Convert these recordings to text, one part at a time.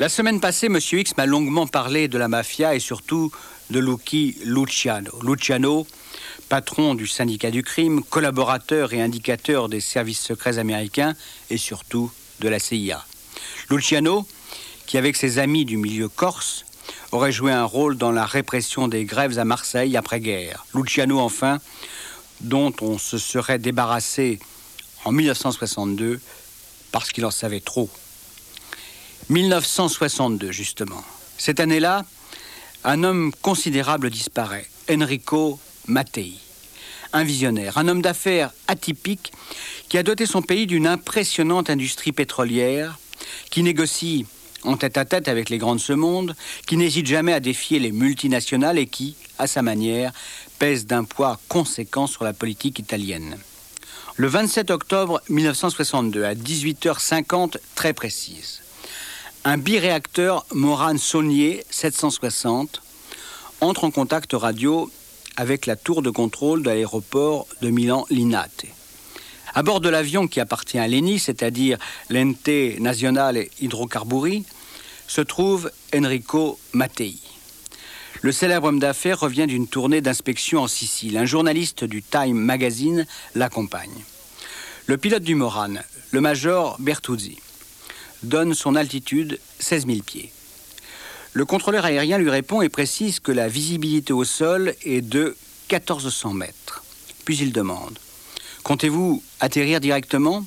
La semaine passée, M. X m'a longuement parlé de la mafia et surtout de Lucky Luciano. Luciano, patron du syndicat du crime, collaborateur et indicateur des services secrets américains et surtout de la CIA. Luciano, qui avec ses amis du milieu corse, aurait joué un rôle dans la répression des grèves à Marseille après-guerre. Luciano, enfin, dont on se serait débarrassé en 1962 parce qu'il en savait trop. 1962, justement. Cette année-là, un homme considérable disparaît, Enrico Mattei. Un visionnaire, un homme d'affaires atypique qui a doté son pays d'une impressionnante industrie pétrolière, qui négocie en tête à tête avec les grands de ce monde, qui n'hésite jamais à défier les multinationales et qui, à sa manière, pèse d'un poids conséquent sur la politique italienne. Le 27 octobre 1962, à 18h50 très précise, un biréacteur Morane Saunier 760 entre en contact radio avec la tour de contrôle de l'aéroport de Milan-Linate. À bord de l'avion qui appartient à l'ENI, c'est-à-dire l'Ente Nazionale Hydrocarburi, se trouve Enrico Mattei. Le célèbre homme d'affaires revient d'une tournée d'inspection en Sicile. Un journaliste du Time Magazine l'accompagne. Le pilote du Morane, le major Bertuzzi, donne son altitude 16 000 pieds. Le contrôleur aérien lui répond et précise que la visibilité au sol est de 1400 mètres. Puis il demande Comptez-vous atterrir directement?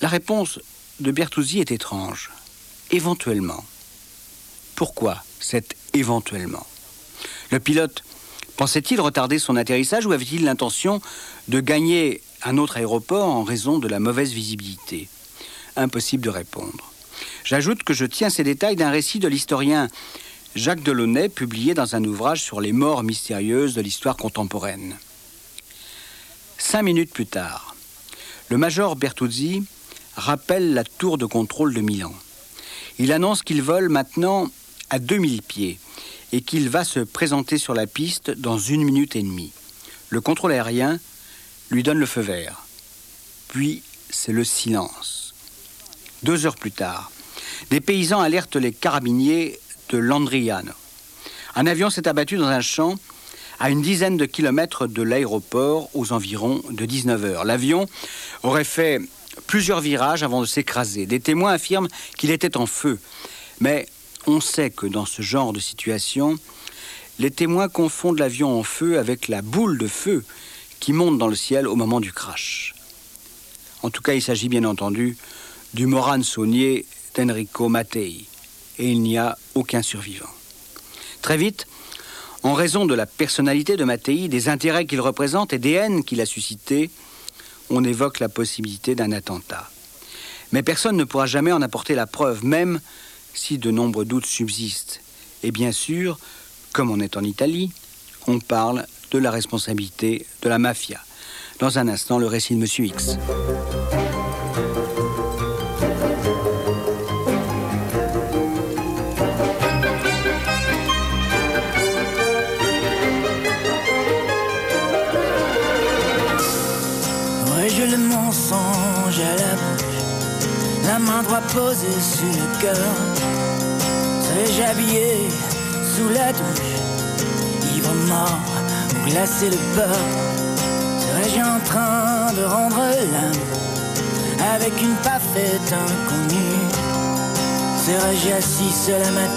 La réponse de Bertuzzi est étrange. Éventuellement. Pourquoi cet éventuellement Le pilote pensait-il retarder son atterrissage ou avait-il l'intention de gagner un autre aéroport en raison de la mauvaise visibilité? Impossible de répondre. J'ajoute que je tiens ces détails d'un récit de l'historien Jacques Delaunay, publié dans un ouvrage sur les morts mystérieuses de l'histoire contemporaine. Cinq minutes plus tard, le major Bertuzzi rappelle la tour de contrôle de Milan. Il annonce qu'il vole maintenant à 2000 pieds et qu'il va se présenter sur la piste dans une minute et demie. Le contrôle aérien lui donne le feu vert. Puis c'est le silence. Deux heures plus tard, des paysans alertent les carabiniers de Landriano. Un avion s'est abattu dans un champ à une dizaine de kilomètres de l'aéroport aux environs de 19 heures. L'avion aurait fait plusieurs virages avant de s'écraser. Des témoins affirment qu'il était en feu. Mais on sait que dans ce genre de situation, les témoins confondent l'avion en feu avec la boule de feu qui monte dans le ciel au moment du crash. En tout cas, il s'agit bien entendu du Morane Saunier d'Enrico Mattei, et il n'y a aucun survivant. Très vite, en raison de la personnalité de Mattei, des intérêts qu'il représente et des haines qu'il a suscitées, on évoque la possibilité d'un attentat. Mais personne ne pourra jamais en apporter la preuve, même si de nombreux doutes subsistent. Et bien sûr, comme on est en Italie, on parle de la responsabilité de la mafia. Dans un instant, le récit de Monsieur X. posée sur le cœur. Serais-je habillé sous la douche, ivre mort ou glacé de peur. Serais-je en train de rendre l'âme avec une parfaite inconnue? Serais-je assis seul à ma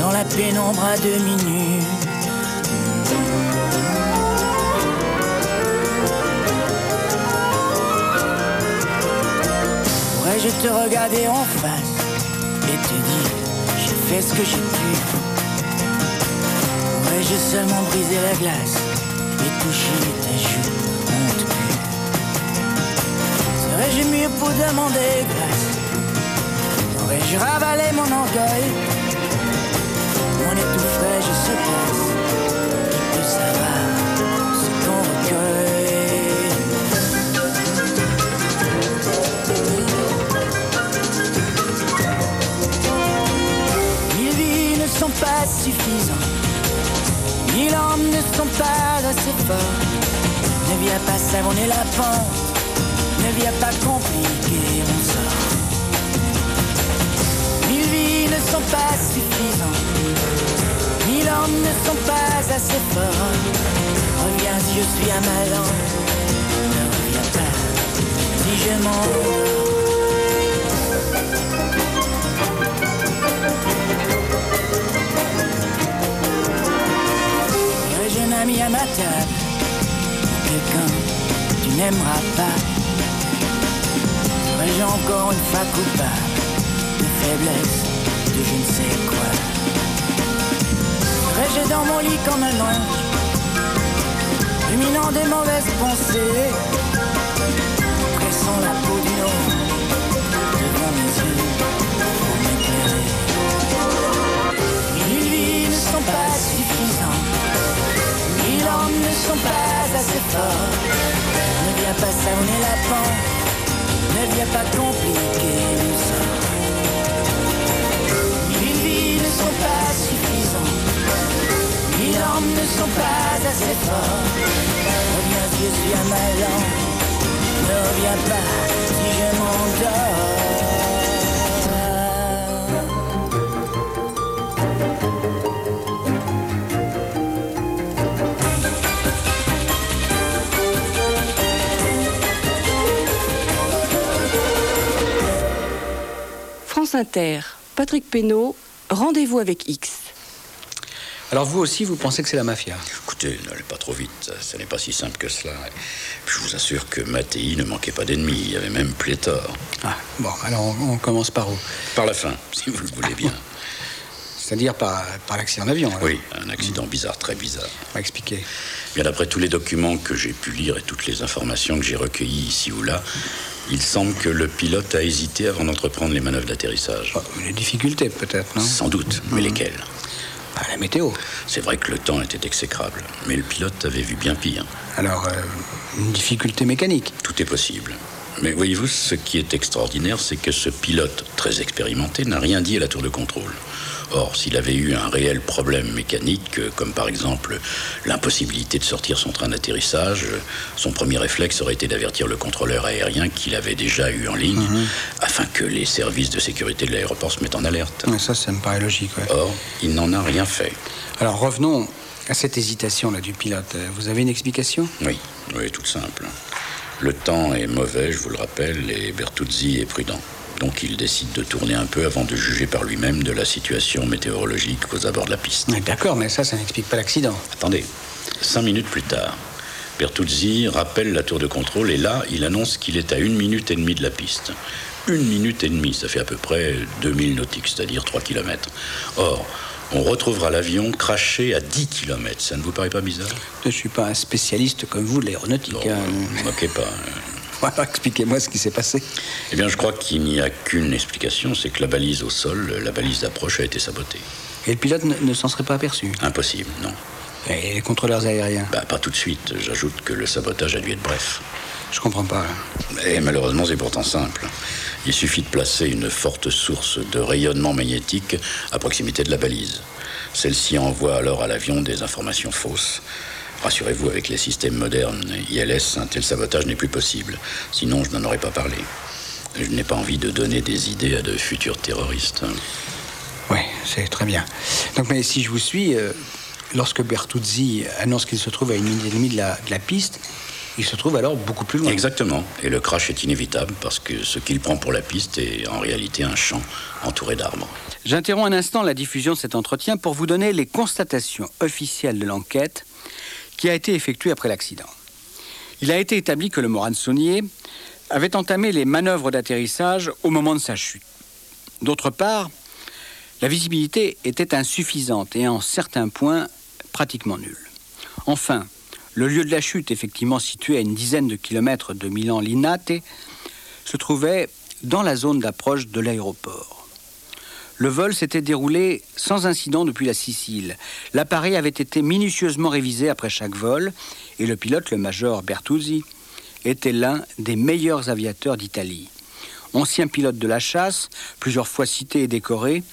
dans la pénombre à demi nue je te regarder en face et te dire j'ai fait ce que j'ai pu. Pourrais-je seulement briser la glace et toucher ta joue, on te pue. Serais-je mieux pour demander grâce? Aurais-je ravalé mon orgueil? Assez forts Ne viens pas savonner la pente. Ne viens pas compliquer le sort Mille vies ne sont pas suffisantes. Mille hommes ne sont pas assez forts Reviens je suis un malin. Ne reviens pas si je m'endors France Inter, Patrick Pénaud, rendez-vous avec X. Alors vous aussi, vous pensez que c'est la mafia? Écoutez, n'allez pas trop vite, ça, ça n'est pas si simple que cela. Je vous assure que Mattei ne manquait pas d'ennemis, il y avait même pléthore. Ah, bon, alors on, on commence par où? Par la fin, si vous le voulez bien. C'est-à-dire par, par l'accident d'avion. Oui, un accident bizarre, très bizarre. On va expliquer. Bien d'après tous les documents que j'ai pu lire et toutes les informations que j'ai recueillies ici ou là, il semble que le pilote a hésité avant d'entreprendre les manœuvres d'atterrissage. Bon, les difficultés peut-être, non? Sans doute, mais lesquelles? Ah, La météo. C'est vrai que le temps était exécrable, mais le pilote avait vu bien pire. Alors, euh, une difficulté mécanique. Tout est possible. Mais voyez-vous, ce qui est extraordinaire, c'est que ce pilote très expérimenté n'a rien dit à la tour de contrôle. Or, s'il avait eu un réel problème mécanique, euh, comme par exemple l'impossibilité de sortir son train d'atterrissage, euh, son premier réflexe aurait été d'avertir le contrôleur aérien qu'il avait déjà eu en ligne, afin que les services de sécurité de l'aéroport se mettent en alerte. Ça, ça me paraît logique. ouais. Or, il n'en a rien fait. Alors revenons à cette hésitation là du pilote. Vous avez une explication? Oui, oui, tout simple. Le temps est mauvais, je vous le rappelle, et Bertuzzi est prudent. Donc il décide de tourner un peu avant de juger par lui-même de la situation météorologique aux abords de la piste. D'accord, mais ça, ça n'explique pas l'accident. Attendez, cinq minutes plus tard, Bertuzzi rappelle la tour de contrôle et là, il annonce qu'il est à une minute et demie de la piste. Une minute et demie, ça fait à peu près 2000 nautiques, c'est-à-dire 3 km. Or, on retrouvera l'avion craché à 10 km. Ça ne vous paraît pas bizarre? Je ne suis pas un spécialiste comme vous de l'aéronautique. Hein. ne vous moquez pas. Expliquez-moi ce qui s'est passé. Eh bien, je crois qu'il n'y a qu'une explication, c'est que la balise au sol, la balise d'approche a été sabotée. Et le pilote ne, ne s'en serait pas aperçu? Impossible, non. Et les contrôleurs aériens? Bah, pas tout de suite. J'ajoute que le sabotage a dû être bref. Je comprends pas. Et malheureusement, c'est pourtant simple. Il suffit de placer une forte source de rayonnement magnétique à proximité de la balise. Celle-ci envoie alors à l'avion des informations fausses. Rassurez-vous, avec les systèmes modernes ILS, un tel sabotage n'est plus possible. Sinon, je n'en aurais pas parlé. Je n'ai pas envie de donner des idées à de futurs terroristes. Oui, c'est très bien. Donc, mais si je vous suis, euh, lorsque Bertuzzi annonce qu'il se trouve à une minute et demie de la, de la piste, il se trouve alors beaucoup plus loin. Exactement. Et le crash est inévitable parce que ce qu'il prend pour la piste est en réalité un champ entouré d'arbres. J'interromps un instant la diffusion de cet entretien pour vous donner les constatations officielles de l'enquête qui a été effectuée après l'accident. Il a été établi que le Moran Saunier avait entamé les manœuvres d'atterrissage au moment de sa chute. D'autre part, la visibilité était insuffisante et en certains points pratiquement nulle. Enfin, le lieu de la chute, effectivement situé à une dizaine de kilomètres de Milan-Linate, se trouvait dans la zone d'approche de l'aéroport. Le vol s'était déroulé sans incident depuis la Sicile. L'appareil avait été minutieusement révisé après chaque vol et le pilote, le major Bertuzzi, était l'un des meilleurs aviateurs d'Italie. Ancien pilote de la chasse, plusieurs fois cité et décoré,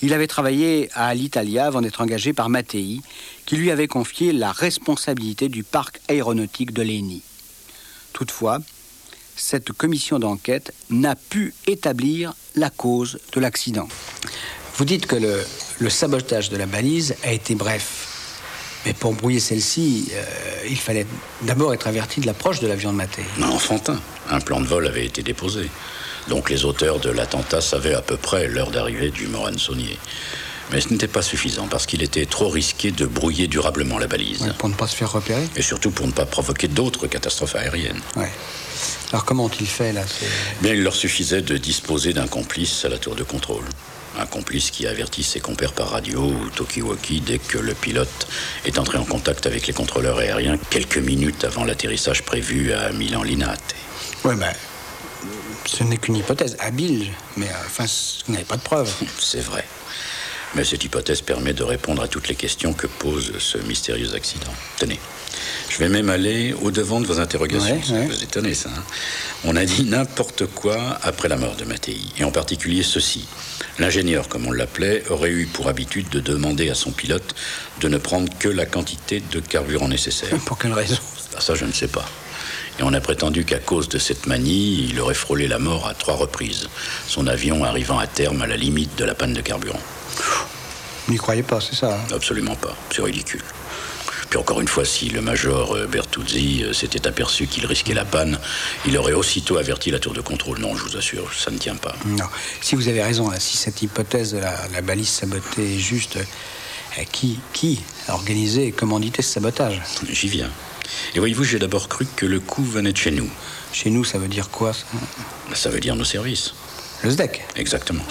il avait travaillé à Alitalia avant d'être engagé par Mattei, qui lui avait confié la responsabilité du parc aéronautique de Léni. Toutefois, cette commission d'enquête n'a pu établir la cause de l'accident. Vous dites que le, sabotage de la balise a été bref. Mais pour brouiller celle-ci, euh, il fallait d'abord être averti de l'approche de l'avion de Mattei. Non, enfantin. Un plan de vol avait été déposé. Donc les auteurs de l'attentat savaient à peu près l'heure d'arrivée du Moran Saunier. Mais ce n'était pas suffisant parce qu'il était trop risqué de brouiller durablement la balise. Ouais, pour ne pas se faire repérer Et surtout pour ne pas provoquer d'autres catastrophes aériennes. Ouais. Alors comment ont-ils fait là c'est- Bien, il leur suffisait de disposer d'un complice à la tour de contrôle. Un complice qui avertit ses compères par radio ou talkie-walkie dès que le pilote est entré en contact avec les contrôleurs aériens quelques minutes avant l'atterrissage prévu à Milan Linate. Ouais, ben, ce n'est qu'une hypothèse habile, mais euh, enfin, vous n'avez pas de preuves. C'est vrai. Mais cette hypothèse permet de répondre à toutes les questions que pose ce mystérieux accident. Tenez, je vais même aller au-devant de vos interrogations. Ouais, ça ouais. vous étonner, ça. hein. On a dit n'importe quoi après la mort de Mattei, et en particulier ceci. L'ingénieur, comme on l'appelait, aurait eu pour habitude de demander à son pilote de ne prendre que la quantité de carburant nécessaire. Pour quelle raison? Ah, ça, je ne sais pas. Et on a prétendu qu'à cause de cette manie, il aurait frôlé la mort à trois reprises, son avion arrivant à terme à la limite de la panne de carburant. Vous n'y croyez pas, c'est ça hein Absolument pas, c'est ridicule. Puis encore une fois, si le major euh, Bertuzzi euh, s'était aperçu qu'il risquait la panne, il aurait aussitôt averti la tour de contrôle. Non, je vous assure, ça ne tient pas. Non. Si vous avez raison, si cette hypothèse de la, la balise sabotée est juste, euh, qui, qui a organisé et commandité ce sabotage J'y viens. Et voyez-vous, j'ai d'abord cru que le coup venait de chez nous. Chez nous, ça veut dire quoi ça? Ça veut dire nos services. Le SDEC? Exactement.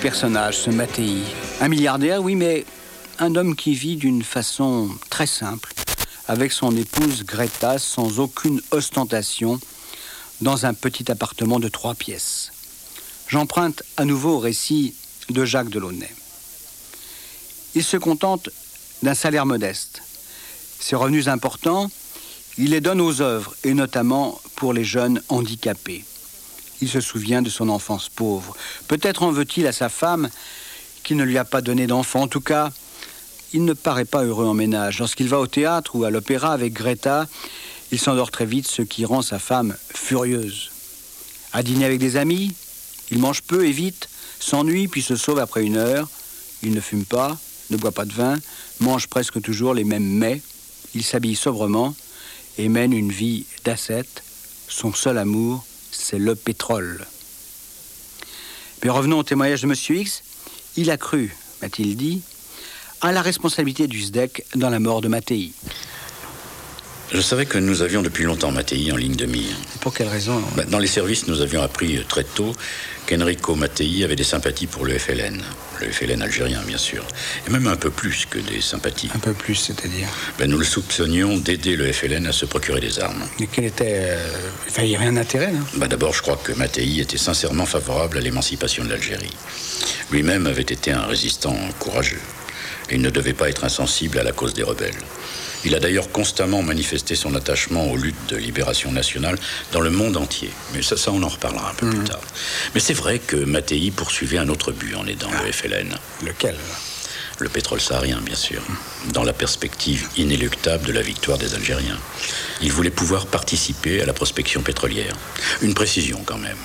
Personnage, ce Mattei. Un milliardaire, oui, mais un homme qui vit d'une façon très simple, avec son épouse Greta, sans aucune ostentation, dans un petit appartement de trois pièces. J'emprunte à nouveau au récit de Jacques Delaunay. Il se contente d'un salaire modeste. Ses revenus importants, il les donne aux œuvres, et notamment pour les jeunes handicapés. Il se souvient de son enfance pauvre. Peut-être en veut-il à sa femme qui ne lui a pas donné d'enfant. En tout cas, il ne paraît pas heureux en ménage. Lorsqu'il va au théâtre ou à l'opéra avec Greta, il s'endort très vite, ce qui rend sa femme furieuse. À dîner avec des amis, il mange peu et vite, s'ennuie puis se sauve après une heure. Il ne fume pas, ne boit pas de vin, mange presque toujours les mêmes mets. Il s'habille sobrement et mène une vie d'ascète. Son seul amour, c'est le pétrole. Mais revenons au témoignage de M. X. Il a cru, m'a-t-il dit, à la responsabilité du SDEC dans la mort de Mattei. Je savais que nous avions depuis longtemps Mattei en ligne de mire. Pour quelle raison? Bah, Dans les services, nous avions appris très tôt qu'Enrico Mattei avait des sympathies pour le FLN. Le FLN algérien, bien sûr. Et même un peu plus que des sympathies. Un peu plus, c'est-à-dire. Ben, nous le soupçonnions d'aider le FLN à se procurer des armes. Mais quel était. euh, Enfin, il n'y a rien d'intérêt, là. Bah, D'abord, je crois que Mattei était sincèrement favorable à l'émancipation de l'Algérie. Lui-même avait été un résistant courageux. Et il ne devait pas être insensible à la cause des rebelles. Il a d'ailleurs constamment manifesté son attachement aux luttes de libération nationale dans le monde entier. Mais ça, ça on en reparlera un peu plus tard. Mais c'est vrai que Mattei poursuivait un autre but en aidant le FLN. Lequel? Le pétrole saharien, bien sûr, dans la perspective inéluctable de la victoire des Algériens. Il voulait pouvoir participer à la prospection pétrolière. Une précision quand même.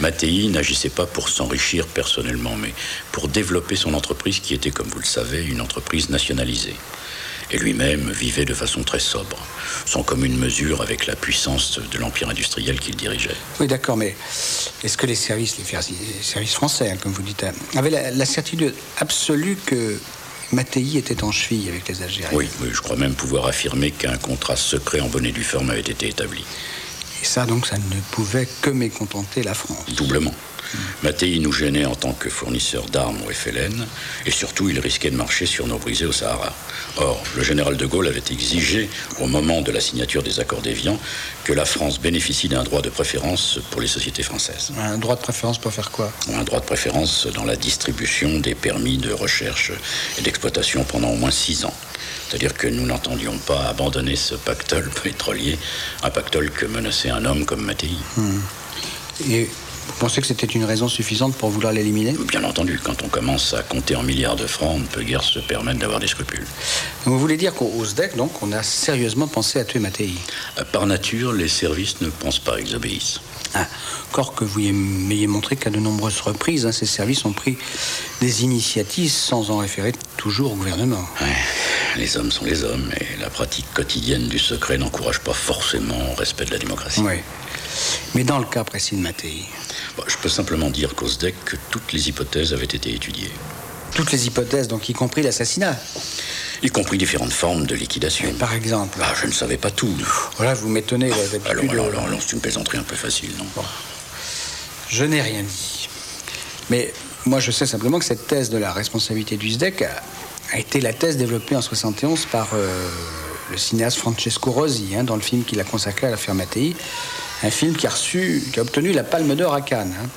Mattei n'agissait pas pour s'enrichir personnellement, mais pour développer son entreprise qui était, comme vous le savez, une entreprise nationalisée. Et lui-même vivait de façon très sobre, sans commune mesure avec la puissance de l'empire industriel qu'il dirigeait. Oui, d'accord, mais est-ce que les services, les services français, hein, comme vous dites, euh, avaient la, la certitude absolue que Mattei était en cheville avec les Algériens Oui, oui, je crois même pouvoir affirmer qu'un contrat secret en bonne et due forme avait été établi. Et ça, donc, ça ne pouvait que mécontenter la France. Doublement. Mattei nous gênait en tant que fournisseur d'armes au FLN, et surtout il risquait de marcher sur nos brisées au Sahara. Or, le général de Gaulle avait exigé, au moment de la signature des accords d'Évian, que la France bénéficie d'un droit de préférence pour les sociétés françaises. Un droit de préférence pour faire quoi? Un droit de préférence dans la distribution des permis de recherche et d'exploitation pendant au moins six ans. C'est-à-dire que nous n'entendions pas abandonner ce pactole pétrolier, un pactole que menaçait un homme comme Mattei. Et vous pensez que c'était une raison suffisante pour vouloir l'éliminer? Bien entendu, quand on commence à compter en milliards de francs, on ne peut guère se permettre d'avoir des scrupules. Vous voulez dire qu'au au SDEC, donc, on a sérieusement pensé à tuer Mattei? Euh, Par nature, les services ne pensent pas, ils obéissent. Ah, Encore que vous m'ayez montré qu'à de nombreuses reprises, hein, ces services ont pris des initiatives sans en référer toujours au gouvernement. Ouais, les hommes sont les hommes, et la pratique quotidienne du secret n'encourage pas forcément au respect de la démocratie. Oui. Mais dans le cas précis de Mattei, Bon, je peux simplement dire qu'au SDEC, que toutes les hypothèses avaient été étudiées, toutes les hypothèses, donc y compris l'assassinat, y compris différentes formes de liquidation. par exemple. Ah, je ne savais pas tout. Voilà, vous m'étonnez. d'habitude, Alors, alors, alors, alors, c'est une plaisanterie un peu facile, non Je n'ai rien dit. Mais moi, je sais simplement que cette thèse de la responsabilité du SDEC a, a été la thèse développée en 71 par euh, le cinéaste Francesco Rosi, hein, dans le film qu'il a consacré à l'affaire Mattei. Un film qui a reçu, qui a obtenu la Palme d'Or à Cannes. hein.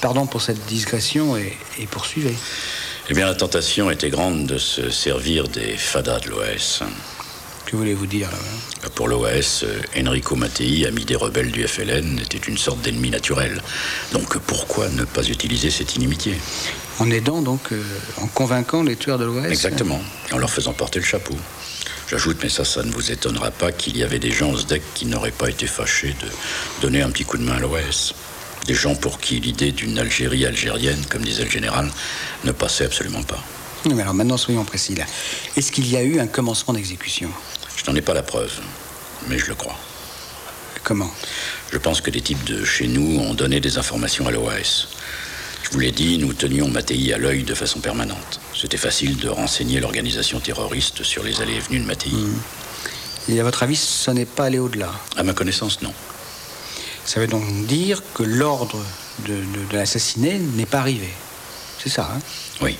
Pardon pour cette digression et, et poursuivez. Eh bien, la tentation était grande de se servir des fadas de l'OAS. Que voulez-vous dire là Pour l'OAS, euh, Enrico Mattei, ami des rebelles du FLN, était une sorte d'ennemi naturel. Donc pourquoi ne pas utiliser cette inimitié? En aidant donc, euh, en convainquant les tueurs de l'Ouest Exactement, et en leur faisant porter le chapeau. J'ajoute, mais ça, ça ne vous étonnera pas, qu'il y avait des gens au SDEC qui n'auraient pas été fâchés de donner un petit coup de main à l'OAS. Des gens pour qui l'idée d'une Algérie algérienne, comme disait le général, ne passait absolument pas. Mais alors maintenant, soyons précis là. Est-ce qu'il y a eu un commencement d'exécution? Je n'en ai pas la preuve, mais je le crois. Comment? Je pense que des types de chez nous ont donné des informations à l'OAS. Vous l'ai dit, nous tenions Mattei à l'œil de façon permanente. C'était facile de renseigner l'organisation terroriste sur les allées et venues de Mattei. Et à votre avis, ça n'est pas allé au-delà? À ma connaissance, non. Ça veut donc dire que l'ordre de, de- n'est pas arrivé. C'est ça, hein? Oui.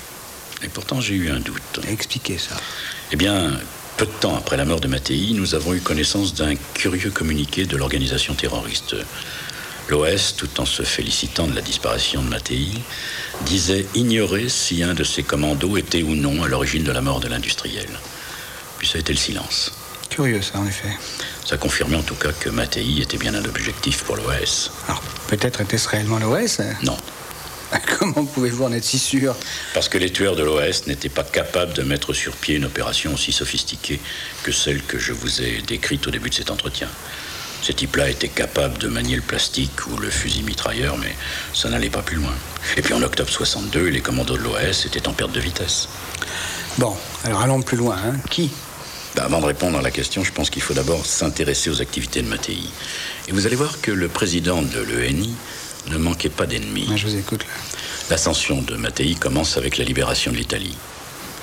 Et pourtant, j'ai eu un doute. Expliquez ça. Eh bien, peu de temps après la mort de Mattei, nous avons eu connaissance d'un curieux communiqué de l'organisation terroriste. L'OS, tout en se félicitant de la disparition de Mattei, disait ignorer si un de ses commandos était ou non à l'origine de la mort de l'industriel. Puis ça a été le silence. Curieux, ça, en effet. Ça confirmait en tout cas que Mattei était bien un objectif pour l'OS. Alors, peut-être était-ce réellement l'OS Non, Comment pouvez-vous en être si sûr? Parce que les tueurs de l'OS n'étaient pas capables de mettre sur pied une opération aussi sophistiquée que celle que je vous ai décrite au début de cet entretien. Ces types-là étaient capables de manier le plastique ou le fusil mitrailleur, mais ça n'allait pas plus loin. Et puis en octobre 62, les commandos de l'OS étaient en perte de vitesse. Bon, alors allons plus loin. Hein. Qui? Bah, avant de répondre à la question, je pense qu'il faut d'abord s'intéresser aux activités de Mattei. Et vous allez voir que le président de l'ENI ne manquait pas d'ennemis. Ah, Je vous écoute. L'ascension de Mattei commence avec la libération de l'Italie.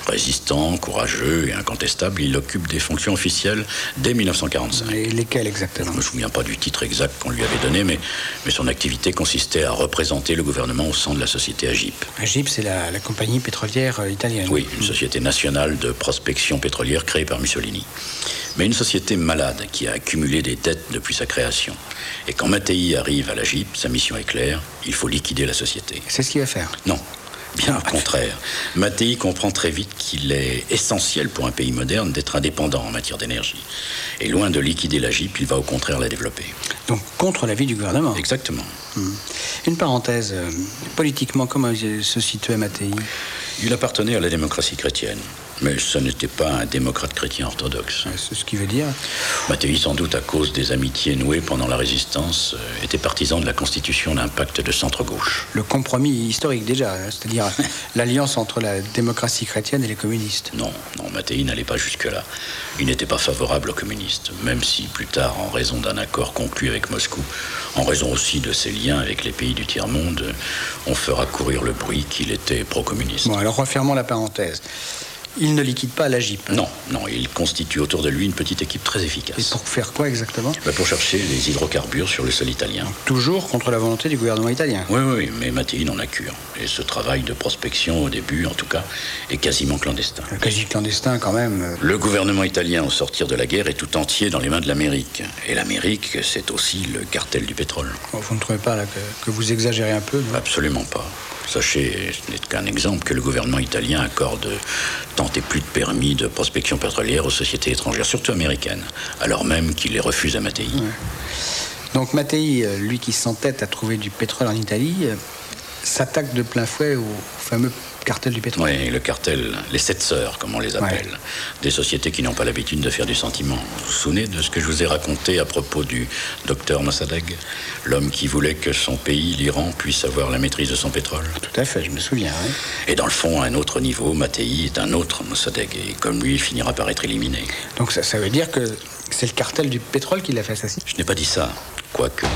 Résistant, courageux et incontestable, il occupe des fonctions officielles dès 1945. Et lesquels exactement? Je ne me souviens pas du titre exact qu'on lui avait donné, mais, mais son activité consistait à représenter le gouvernement au sein de la société AGIP. Agip, c'est la, la compagnie pétrolière euh, italienne. Oui, une société nationale de prospection pétrolière créée par Mussolini. Mais une société malade qui a accumulé des dettes depuis sa création. Et quand Mattei arrive à l'AGIP, sa mission est claire, il faut liquider la société. C'est ce qu'il va faire? Non, bien au contraire. Mattei comprend très vite qu'il est essentiel pour un pays moderne d'être indépendant en matière d'énergie. Et loin de liquider la GIP, il va au contraire la développer. Donc contre l'avis du gouvernement. Exactement. Une parenthèse, euh, politiquement, comment se situait Mattei? Il appartenait à la démocratie chrétienne. Mais ce n'était pas un démocrate chrétien orthodoxe. C'est ce qui veut dire Mattei, sans doute à cause des amitiés nouées pendant la résistance, euh, était partisan de la constitution d'un pacte de centre-gauche. le compromis historique déjà, hein, c'est-à-dire l'alliance entre la démocratie chrétienne et les communistes. Non, non, Mattei n'allait pas jusque-là. Il n'était pas favorable aux communistes, même si plus tard, en raison d'un accord conclu avec Moscou, en raison aussi de ses liens avec les pays du tiers-monde, on fera courir le bruit qu'il était pro-communiste. Bon, alors refermons la parenthèse. Il ne liquide pas l'AGIP. Non, non, il constitue autour de lui une petite équipe très Et efficace. pour faire quoi exactement Bah, pour chercher les hydrocarbures sur le sol italien. Toujours contre la volonté du gouvernement italien. Oui, oui, mais Mattei n'en a cure. Et ce travail de prospection, au début en tout cas, est quasiment clandestin. Le quasi clandestin quand même. euh, Le gouvernement italien, au sortir de la guerre, est tout entier dans les mains de l'Amérique. Et l'Amérique, c'est aussi le cartel du pétrole. Vous ne trouvez pas là, que, que vous exagérez un peu Absolument pas. Sachez, ce n'est qu'un exemple, que le gouvernement italien accorde tant et plus de permis de prospection pétrolière aux sociétés étrangères, surtout américaines, alors même qu'il les refuse à Mattei. Donc Mattei, euh, lui qui s'entête à trouver du pétrole en Italie, euh, s'attaque de plein fouet au fameux cartel du pétrole. Oui, le cartel, les sept sœurs, comme on les appelle. Des sociétés qui n'ont pas l'habitude de faire du sentiment. Vous vous souvenez de ce que je vous ai raconté à propos du docteur Mossadegh? L'homme qui voulait que son pays, l'Iran, puisse avoir la maîtrise de son pétrole. Tout à fait, je me souviens. Et dans le fond, à un autre niveau, Mattei est un autre Mossadegh. Et comme lui, il finira par être éliminé. Donc ça, ça veut dire que c'est le cartel du pétrole qui l'a fait assassiner Je n'ai pas dit ça, quoique.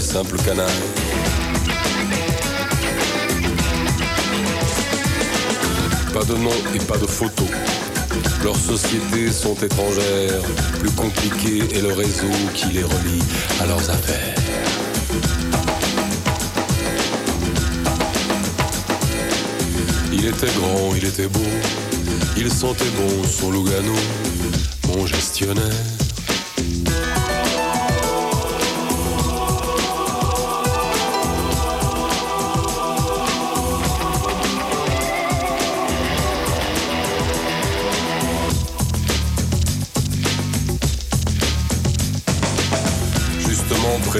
Banquiers, simples canailles. Pas de nom et pas de photo. Leurs sociétés sont étrangères, plus compliqué est le réseau qui les relie à leurs affaires. Il était grand, il était beau, il sentait bon son Lugano, mon gestionnaire.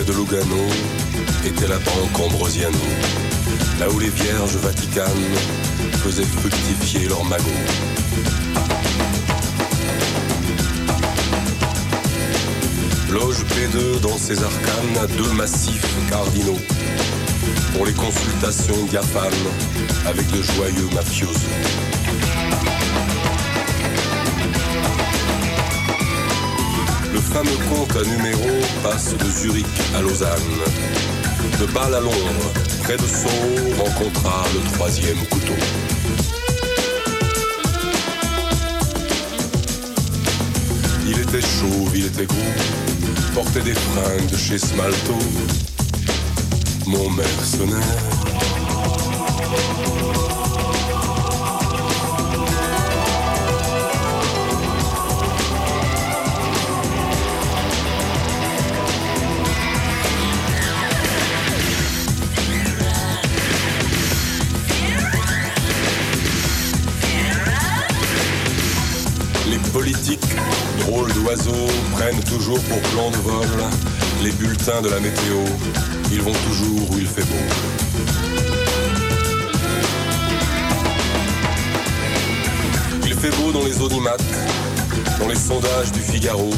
De Lugano était la banque Ambrosiano, là où les vierges vaticanes faisaient fructifier leurs magots. Loge P2 dans ses arcanes, deux massifs cardinaux. Pour les consultations diaphanes avec de joyeux mafiosos. Fameux compte à numéro passe de Zurich à Lausanne. De Bâle à Londres, près de Sceaux, rencontra le troisième couteau. Il était chauve, il était gros, portait des fringues de chez Smalto. Mon mercenaire. Drôles d'oiseaux, prennent toujours pour plan de vol les bulletins de la météo. Ils vont toujours où il fait beau. Il fait beau dans les audimates, dans les sondages du Figaro.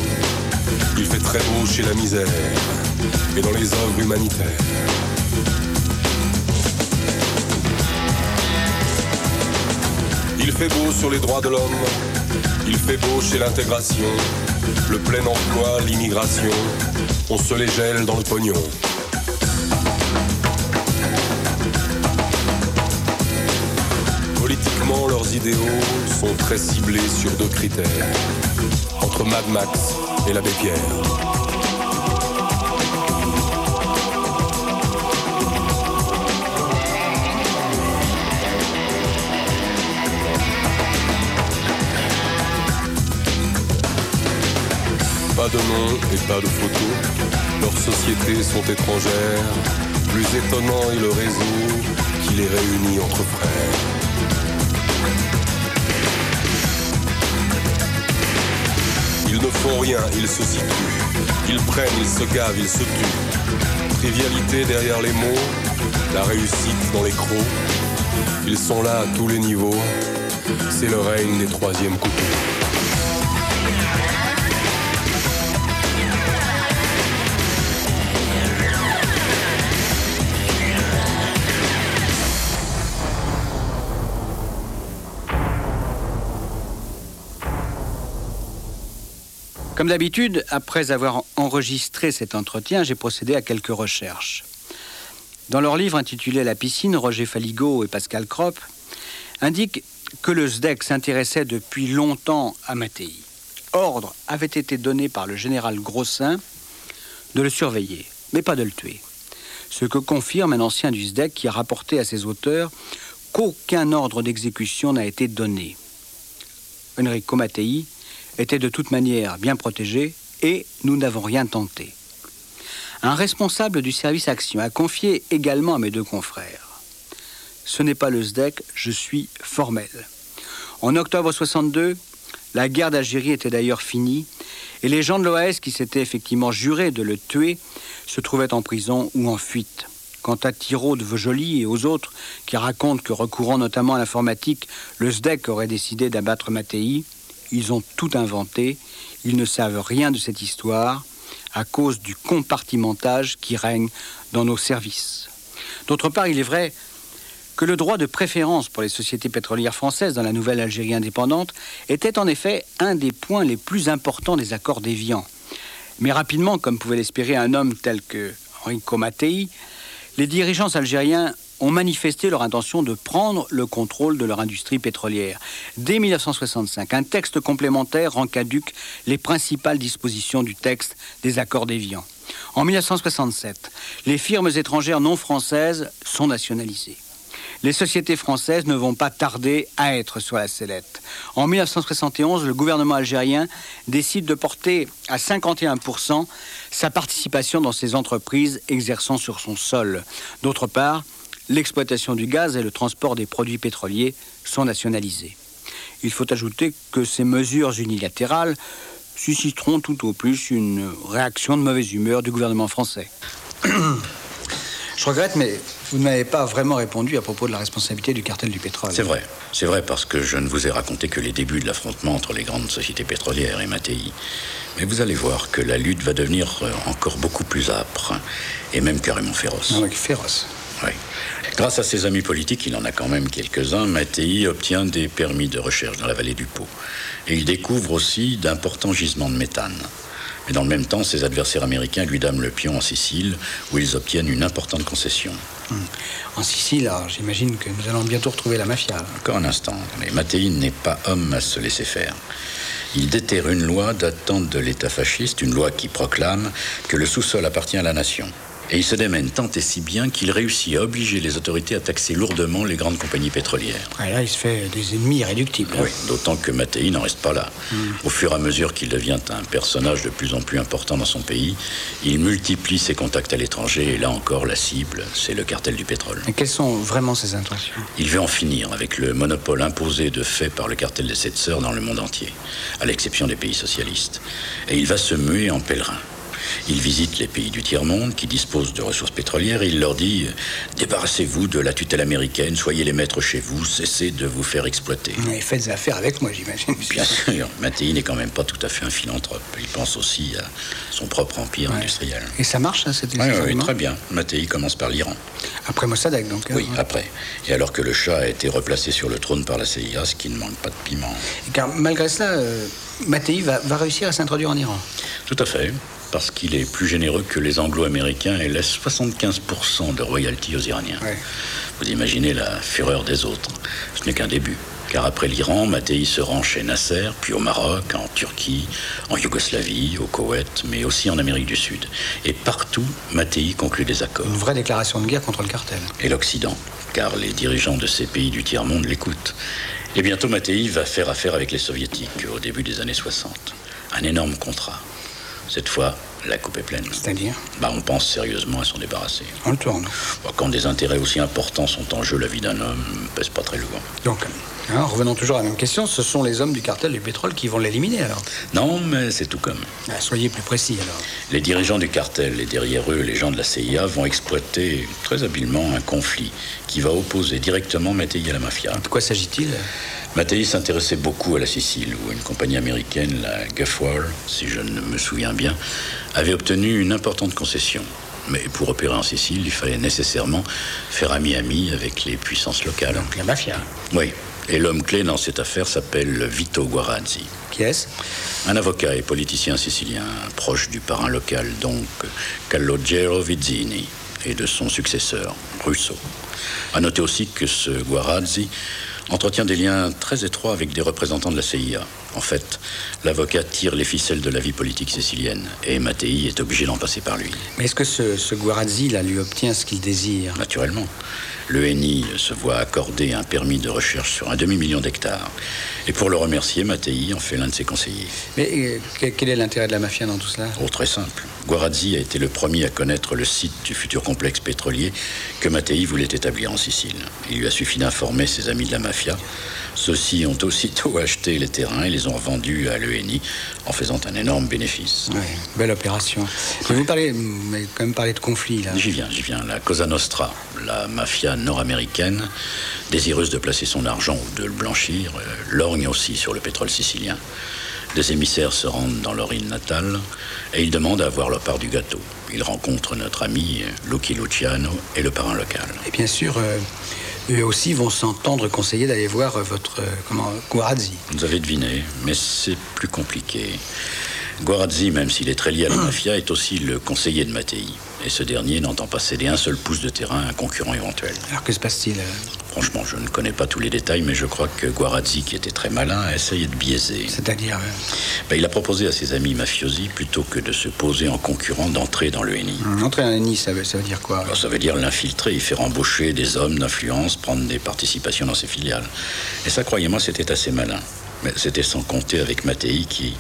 Il fait très beau chez la misère et dans les œuvres humanitaires. Il fait beau sur les droits de l'homme, il fait beau chez l'intégration, le plein emploi, l'immigration, on se les gèle dans le pognon. Politiquement, leurs idéaux sont très ciblés sur deux critères, entre Mad Max et l'abbé Pierre. De nom et pas de photo, leurs sociétés sont étrangères. Plus étonnant est le réseau qui les réunit entre frères. Ils ne font rien, ils se situent. Ils prennent, ils se gavent, ils se tuent. Trivialité derrière les mots, la réussite dans les crocs. Ils sont là à tous les niveaux. C'est le règne des troisièmes couteaux. Comme d'habitude, après avoir enregistré cet entretien, j'ai procédé à quelques recherches. Dans leur livre intitulé La piscine, Roger Faligot et Pascal Kropp indiquent que le SDEC s'intéressait depuis longtemps à Mattei. Ordre avait été donné par le général Grossin de le surveiller, mais pas de le tuer. Ce que confirme un ancien du SDEC qui a rapporté à ses auteurs qu'aucun ordre d'exécution n'a été donné. Enrico Mattei était de toute manière bien protégé et nous n'avons rien tenté. Un responsable du service action a confié également à mes deux confrères. Ce n'est pas le SDEC, je suis formel. En octobre 62, la guerre d'Algérie était d'ailleurs finie et les gens de l'OAS qui s'étaient effectivement jurés de le tuer se trouvaient en prison ou en fuite. Quant à Thiraud de Vejoli et aux autres qui racontent que recourant notamment à l'informatique, le SDEC aurait décidé d'abattre Mattei, ils ont tout inventé, ils ne savent rien de cette histoire à cause du compartimentage qui règne dans nos services. D'autre part, il est vrai que le droit de préférence pour les sociétés pétrolières françaises dans la nouvelle Algérie indépendante était en effet un des points les plus importants des accords d'Évian. Mais rapidement, comme pouvait l'espérer un homme tel que Enrico Mattei, les dirigeants algériens ont manifesté leur intention de prendre le contrôle de leur industrie pétrolière. Dès 1965, un texte complémentaire rend caduque les principales dispositions du texte des accords d'Évian. En 1967, les firmes étrangères non françaises sont nationalisées. Les sociétés françaises ne vont pas tarder à être sur la sellette. En 1971, le gouvernement algérien décide de porter à 51% sa participation dans ces entreprises exerçant sur son sol. D'autre part, l'exploitation du gaz et le transport des produits pétroliers sont nationalisés. Il faut ajouter que ces mesures unilatérales susciteront tout au plus une réaction de mauvaise humeur du gouvernement français. Je regrette, mais vous ne m'avez pas vraiment répondu à propos de la responsabilité du cartel du pétrole. C'est vrai, c'est vrai parce que je ne vous ai raconté que les débuts de l'affrontement entre les grandes sociétés pétrolières et Mattei. Mais vous allez voir que la lutte va devenir euh, encore beaucoup plus âpre et même carrément féroce. Ah oui, féroce. Oui. Grâce à ses amis politiques, il en a quand même quelques-uns, Mattei obtient des permis de recherche dans la vallée du Pô. Et il découvre aussi d'importants gisements de méthane. Mais dans le même temps, ses adversaires américains lui dament le pion en Sicile, où ils obtiennent une importante concession. En Sicile, j'imagine que nous allons bientôt retrouver la mafia. là. Encore un instant, mais Mattei n'est pas homme à se laisser faire. Il déterre une loi datant de l'État fasciste, une loi qui proclame que le sous-sol appartient à la nation. Et il se démène tant et si bien qu'il réussit à obliger les autorités à taxer lourdement les grandes compagnies pétrolières. Et là, il se fait des ennemis irréductibles. hein. Oui, d'autant que Mattei n'en reste pas là. Au fur et à mesure qu'il devient un personnage de plus en plus important dans son pays, il multiplie ses contacts à l'étranger et là encore la cible, c'est le cartel du pétrole. Et quelles sont vraiment ses intentions? Il veut en finir avec le monopole imposé de fait par le cartel des sept sœurs dans le monde entier, à l'exception des pays socialistes. Et il va se muer en pèlerin. Il visite les pays du tiers-monde qui disposent de ressources pétrolières et il leur dit Débarrassez-vous de la tutelle américaine, soyez les maîtres chez vous, cessez de vous faire exploiter. Et faites affaire avec moi, j'imagine. Bien sûr, Mattei n'est quand même pas tout à fait un philanthrope. Il pense aussi à son propre empire Ouais. industriel. Et ça marche, ça, cette Oui, oui, très bien. Mattei commence par l'Iran. Après Mossadegh, donc. hein. Oui, après. Et alors que le chat a été replacé sur le trône par la CIA, ce qui ne manque pas de piment. Car malgré cela, euh, Mattei va, va réussir à s'introduire en Iran. Tout à fait, parce qu'il est plus généreux que les anglo-américains et laisse 75% de royalties aux Iraniens. Ouais. Vous imaginez la fureur des autres. Ce n'est qu'un début. Car après l'Iran, Mattei se rend chez Nasser, puis au Maroc, en Turquie, en Yougoslavie, au Koweït, mais aussi en Amérique du Sud. Et partout, Mattei conclut des accords. Une vraie déclaration de guerre contre le cartel. Et l'Occident, car les dirigeants de ces pays du tiers-monde l'écoutent. Et bientôt, Mattei va faire affaire avec les soviétiques au début des années 60. Un énorme contrat. Cette fois, la coupe est pleine. C'est-à-dire Bah, on pense sérieusement à s'en débarrasser. On le tourne. Bah, quand des intérêts aussi importants sont en jeu, la vie d'un homme pèse pas très lourd. Donc, hein, revenons toujours à la même question. Ce sont les hommes du cartel du pétrole qui vont l'éliminer, alors Non, mais c'est tout comme. Ah, Soyez plus précis, alors. Les dirigeants du cartel et derrière eux les gens de la CIA vont exploiter très habilement un conflit qui va opposer directement Mattei à la mafia. De quoi s'agit-il? Mattei s'intéressait beaucoup à la Sicile, où une compagnie américaine, la Guffwar, si je ne me souviens bien, avait obtenu une importante concession. Mais pour opérer en Sicile, il fallait nécessairement faire ami-ami avec les puissances locales. Donc la mafia. Oui, et l'homme clé dans cette affaire s'appelle Vito Guarazzi. Qui est-ce? Un avocat et politicien sicilien, proche du parrain local, donc Calogero Vizzini, et de son successeur, Russo. À noter aussi que ce Guarazzi entretient des liens très étroits avec des représentants de la CIA. En fait, l'avocat tire les ficelles de la vie politique sicilienne, et Mattei est obligé d'en passer par lui. Mais est-ce que ce, ce Guarazzi, là, lui obtient ce qu'il désire? Naturellement. Le NI se voit accorder un permis de recherche sur un demi-million d'hectares. Et pour le remercier, Mattei en fait l'un de ses conseillers. Mais euh, que- quel est l'intérêt de la mafia dans tout cela? Oh, très simple. Guarazzi a été le premier à connaître le site du futur complexe pétrolier que Mattei voulait établir en Sicile. Il lui a suffi d'informer ses amis de la mafia. Ceux-ci ont aussitôt acheté les terrains et les ont revendus à l'ENI en faisant un énorme bénéfice. Ouais, belle opération. Mais vous parlez, mais quand même parler de conflit, là. J'y viens, j'y viens. La Cosa Nostra, la mafia nord-américaine, désireuse de placer son argent ou de le blanchir, euh, lorgne aussi sur le pétrole sicilien. Des émissaires se rendent dans leur île natale et ils demandent à avoir leur part du gâteau. Ils rencontrent notre ami euh, Lucky Luciano et le parrain local. Et bien sûr, euh, eux aussi vont s'entendre conseiller d'aller voir votre euh, comment, Guarazzi. Vous avez deviné, mais c'est plus compliqué. Guarazzi, même s'il est très lié à la mafia, est aussi le conseiller de Mattei. Et ce dernier n'entend pas céder un seul pouce de terrain à un concurrent éventuel. Alors que se passe-t-il euh Franchement, je ne connais pas tous les détails, mais je crois que Guarazzi, qui était très malin, a essayé de biaiser. C'est-à-dire, euh, Ben, il a proposé à ses amis mafiosi, plutôt que de se poser en concurrent, d'entrer dans le NI. entrer en Nice, ça veut, ça veut dire quoi Alors ça veut dire l'infiltrer, faire embaucher des hommes d'influence, prendre des participations dans ses filiales. Et ça, croyez-moi, c'était assez malin. Mais c'était sans compter avec Mattei qui,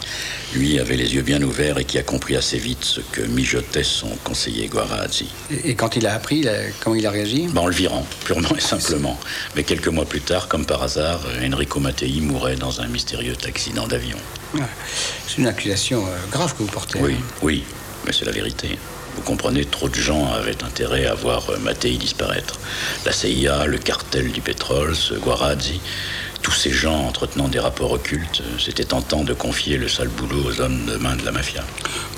lui, avait les yeux bien ouverts et qui a compris assez vite ce que mijotait son conseiller Guarazzi. et, et quand il a appris, comment il a réagi? Ben, en le virant, purement et simplement. Mais quelques mois plus tard, comme par hasard, Enrico Mattei mourait dans un mystérieux accident d'avion. Ouais. C'est une accusation euh, grave que vous portez. Oui, hein. oui, mais c'est la vérité. Vous comprenez, trop de gens avaient intérêt à voir euh, Mattei disparaître. La CIA, le cartel du pétrole, ce Guarazzi, tous ces gens entretenant des rapports occultes, euh, c'était tentant de confier le sale boulot aux hommes de main de la mafia.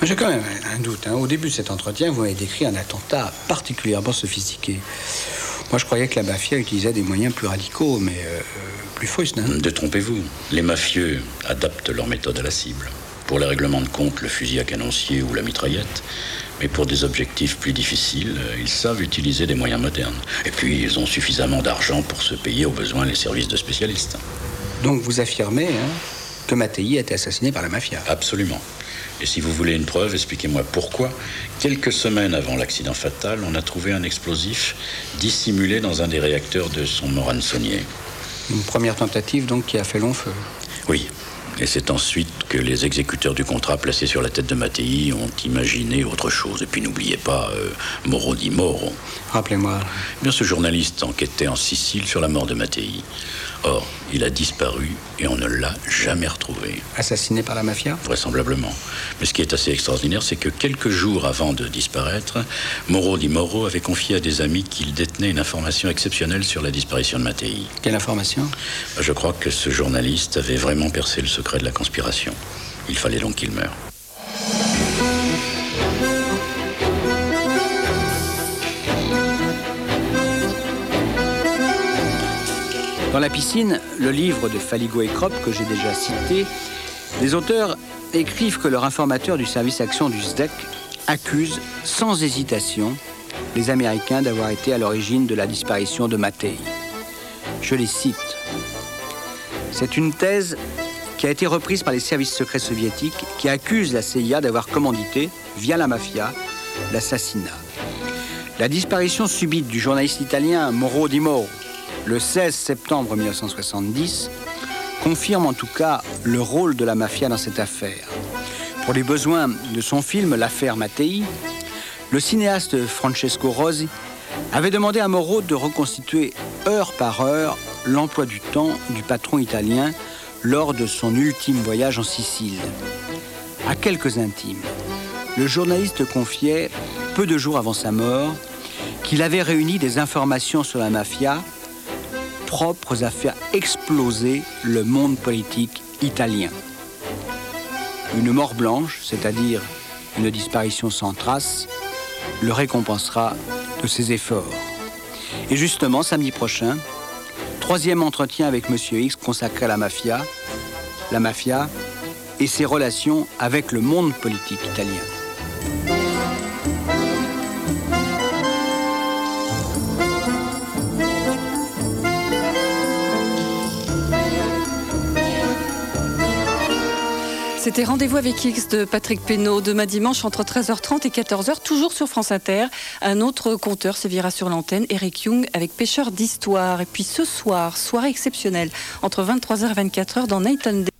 J'ai quand même un doute. hein. Au début de cet entretien, vous m'avez décrit un attentat particulièrement sophistiqué. Moi, je croyais que la mafia utilisait des moyens plus radicaux, mais euh, plus frustes. hein. Détrompez-vous, les mafieux adaptent leur méthode à la cible. Pour les règlements de compte, le fusil à canoncier ou la mitraillette. Mais pour des objectifs plus difficiles, euh, ils savent utiliser des moyens modernes. Et puis, ils ont suffisamment d'argent pour se payer au besoin les services de spécialistes. Donc vous affirmez hein, que Mattei a été assassiné par la mafia. Absolument. Et si vous voulez une preuve, expliquez-moi pourquoi, quelques semaines avant l'accident fatal, on a trouvé un explosif dissimulé dans un des réacteurs de son morançonnier. Une première tentative donc qui a fait long feu. Oui. Et c'est ensuite que les exécuteurs du contrat placés sur la tête de Mattei ont imaginé autre chose. Et puis n'oubliez pas euh, Moro di Moro. Rappelez-moi. Eh Bien, ce journaliste enquêtait en Sicile sur la mort de Mattei. Or, il a disparu et on ne l'a jamais retrouvé. Assassiné par la mafia? Vraisemblablement. Mais ce qui est assez extraordinaire, c'est que quelques jours avant de disparaître, Moro di Moro avait confié à des amis qu'il détenait une information exceptionnelle sur la disparition de Mattei. Quelle information? Je crois que ce journaliste avait vraiment percé le secret de la conspiration. Il fallait donc qu'il meure. Dans la piscine, le livre de Faligo et Kropp que j'ai déjà cité, les auteurs écrivent que leur informateur du service action du SDEC accuse sans hésitation les Américains d'avoir été à l'origine de la disparition de Mattei. Je les cite. C'est une thèse qui a été reprise par les services secrets soviétiques qui accusent la CIA d'avoir commandité, via la mafia, l'assassinat. La disparition subite du journaliste italien Moro di Moro le 16 septembre 1970 confirme en tout cas le rôle de la mafia dans cette affaire. Pour les besoins de son film L'affaire Mattei, le cinéaste Francesco Rosi avait demandé à Moro de reconstituer heure par heure l'emploi du temps du patron italien lors de son ultime voyage en Sicile. À quelques intimes, le journaliste confiait, peu de jours avant sa mort, qu'il avait réuni des informations sur la mafia propres à faire exploser le monde politique italien. Une mort blanche, c'est-à-dire une disparition sans trace, le récompensera de ses efforts. Et justement, samedi prochain, troisième entretien avec Monsieur X consacré à la mafia, la mafia et ses relations avec le monde politique italien. C'était Rendez-vous avec X de Patrick Pénaud, demain dimanche entre 13h30 et 14h, toujours sur France Inter. Un autre conteur sévira sur l'antenne, Eric Young, avec Pêcheur d'Histoire. Et puis ce soir, soirée exceptionnelle, entre 23h et 24h dans Nathan Day.